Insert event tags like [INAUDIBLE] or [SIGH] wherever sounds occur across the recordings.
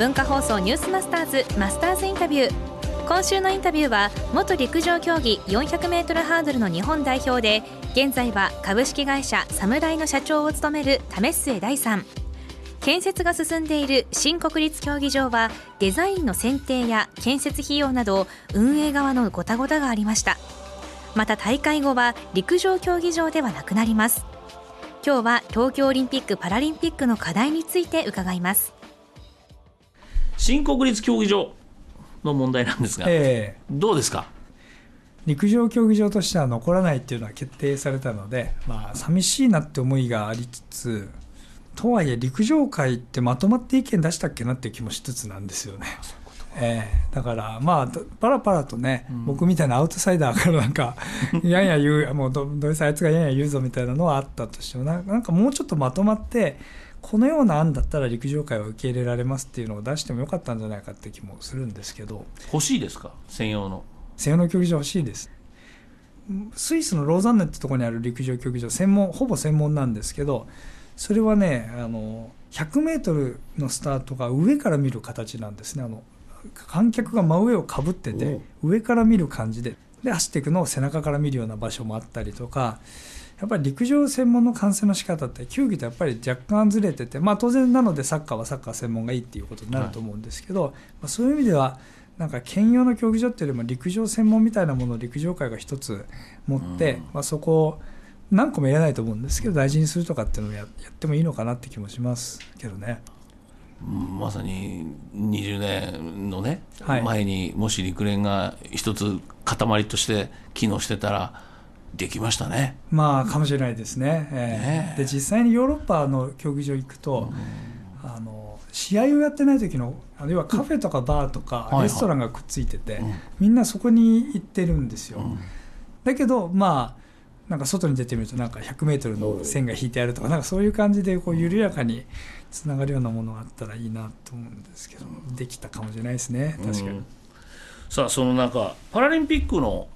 文化放送ニュースマスターズマスターズインタビュー。今週のインタビューは元陸上競技 400m ハードルの日本代表で現在は株式会社サムライの社長を務める為末大さん。建設が進んでいる新国立競技場はデザインの選定や建設費用など運営側のごたごたがありました。また大会後は陸上競技場ではなくなります。今日は東京オリンピック・パラリンピックの課題について伺います。新国立競技場の問題なんですが、えー、どうですか？陸上競技場としては残らないっていうのは決定されたので、まあ、寂しいなって思いがありつつとはいえ陸上界ってまとまって意見出したっけなっていう気もしつつなんですよね。えー、だからまあパラパラとね、うん、僕みたいなアウトサイダーからなんか [LAUGHS] やんや言うもうどどうせあいつがやんや言うぞみたいなのはあったとしてもなんかもうちょっとまとまってこのような案だったら陸上界は受け入れられますっていうのを出してもよかったんじゃないかって気もするんですけど欲しいですか？専用の。専用の競技場欲しいです。スイスのローザンヌってところにある陸上競技場専門ほぼ専門なんですけどそれはねあの100メートルのスタートが上から見る形なんですね。あの観客が真上をかぶってて上から見る感じで。で走っていくのを背中から見るような場所もあったりとかやっぱり陸上専門の観戦の仕方って球技とやっぱり若干ずれてて、まあ、当然なのでサッカーはサッカー専門がいいっていうことになると思うんですけど、はい、まあ、そういう意味ではなんか兼用の競技場っていうよりも陸上専門みたいなものを陸上界が一つ持って、まあ、そこを何個も言えないと思うんですけど大事にするとかっていうのをやってもいいのかなって気もしますけどね。まさに20年のね、はい、前にもし陸連が一つ塊として機能してたらできましたね。まあかもしれないですね。えー、ねで実際にヨーロッパの競技場行くと、あの試合をやってない時のあるいはカフェとかバーとかレストランがくっついてて、はいはい、みんなそこに行ってるんですよ。うん、だけどまあなんか外に出てみるとなんか 100m の線が引いてあるとかなんかそういう感じでこう緩やかにつながるようなものがあったらいいなと思うんですけどできたかもしれないですね。確かに、うん、さあその中パラリンピックの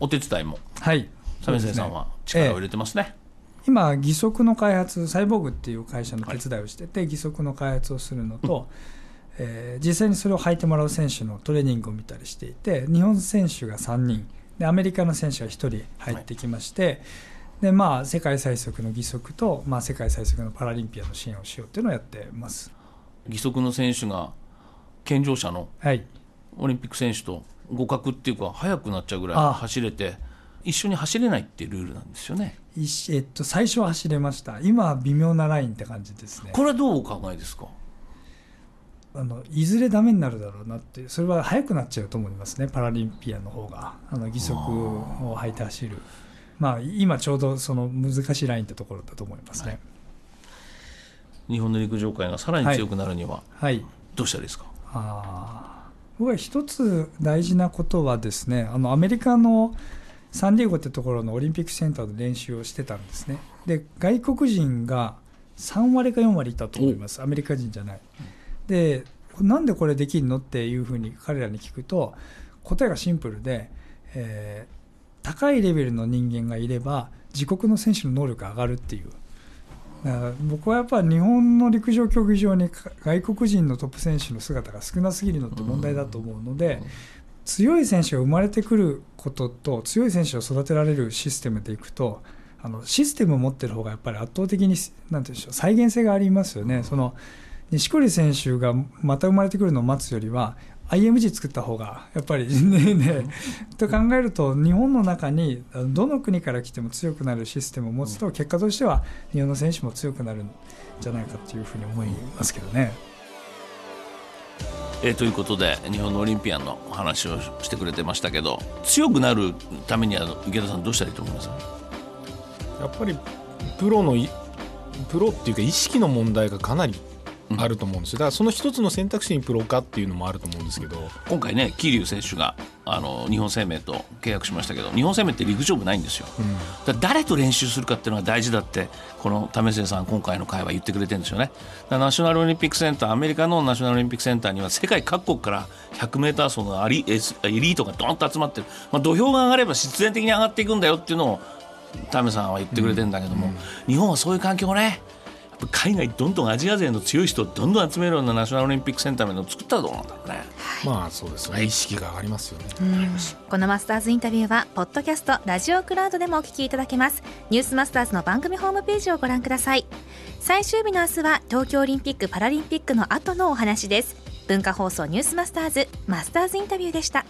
お手伝いも、はい、為末さんは力を入れてますね、ええ、今義足の開発サイボーグっていう会社の手伝いをしてて、はい、義足の開発をするのと、えー、実際にそれを履いてもらう選手のトレーニングを見たりしていて日本選手が3人でアメリカの選手が1人入ってきまして、はい、でまあ、世界最速の義足と、まあ、世界最速のパラリンピアの支援をしようというのをやってます。義足の選手が健常者のオリンピック選手と互角っていうか速くなっちゃうぐらい走れて一緒に走れないっていうルールなんですよね。えっと、最初は走れました。今は微妙なラインって感じですね。これはどうお考えですか？あのいずれダメになるだろうなってそれは早くなっちゃうと思いますね。パラリンピアの方が。あの義足を履いて走る。まあ今ちょうどその難しいラインってところだと思いますね、はい、日本の陸上界がさらに強くなるには、はい、どうしたらいいですか？あ僕は一つ大事なことはですねあのアメリカのサンディエゴってところのオリンピックセンターで練習をしてたんですね。で外国人が3割か4割いたと思います。アメリカ人じゃない、でなんでこれできるのっていうふうに彼らに聞くと答えがシンプルで、えー、高いレベルの人間がいれば自国の選手の能力が上がるっていう。だから僕はやっぱり日本の陸上競技場に外国人のトップ選手の姿が少なすぎるのって問題だと思うので、強い選手が生まれてくることと強い選手を育てられるシステムでいくとあのシステムを持ってる方がやっぱり圧倒的になんていうんでしょう再現性がありますよね。その錦織選手がまた生まれてくるのを待つよりは IMG 作った方がやっぱりね [LAUGHS] ねと考えると日本の中にどの国から来ても強くなるシステムを持つと結果としては日本の選手も強くなるんじゃないかというふうに思いますけどね。えー、ということで日本のオリンピアンの話をしてくれてましたけど強くなるためには池田さんどうしたらいいと思います？やっぱりプロのプロっていうか意識の問題がかなりあると思うんですよ。だからその一つの選択肢にプロ化っていうのもあると思うんですけど。今回ね桐生選手があの日本生命と契約しましたけど日本生命って陸上部ないんですよ、うん、誰と練習するかっていうのが大事だってこの為末さん今回の会話言ってくれてるんですよね。ナショナルオリンピックセンターアメリカのナショナルオリンピックセンターには世界各国から 100m 走のアリエリートがドンと集まってる、まあ、土俵が上がれば必然的に上がっていくんだよっていうのを為さんは言ってくれてるんだけども、うん。うん、日本はそういう環境をね海外どんどんアジア勢の強い人をどんどん集めるようなナショナルオリンピックセンターを作ったらどうなんだろうね。まあそうですね、意識が上がりますよね。このマスターズインタビューはポッドキャストラジオクラウドでもお聞きいただけます。ニュースマスターズの番組ホームページをご覧ください。最終日の明日は東京オリンピック・パラリンピックの後のお話です。文化放送ニュースマスターズマスターズインタビューでした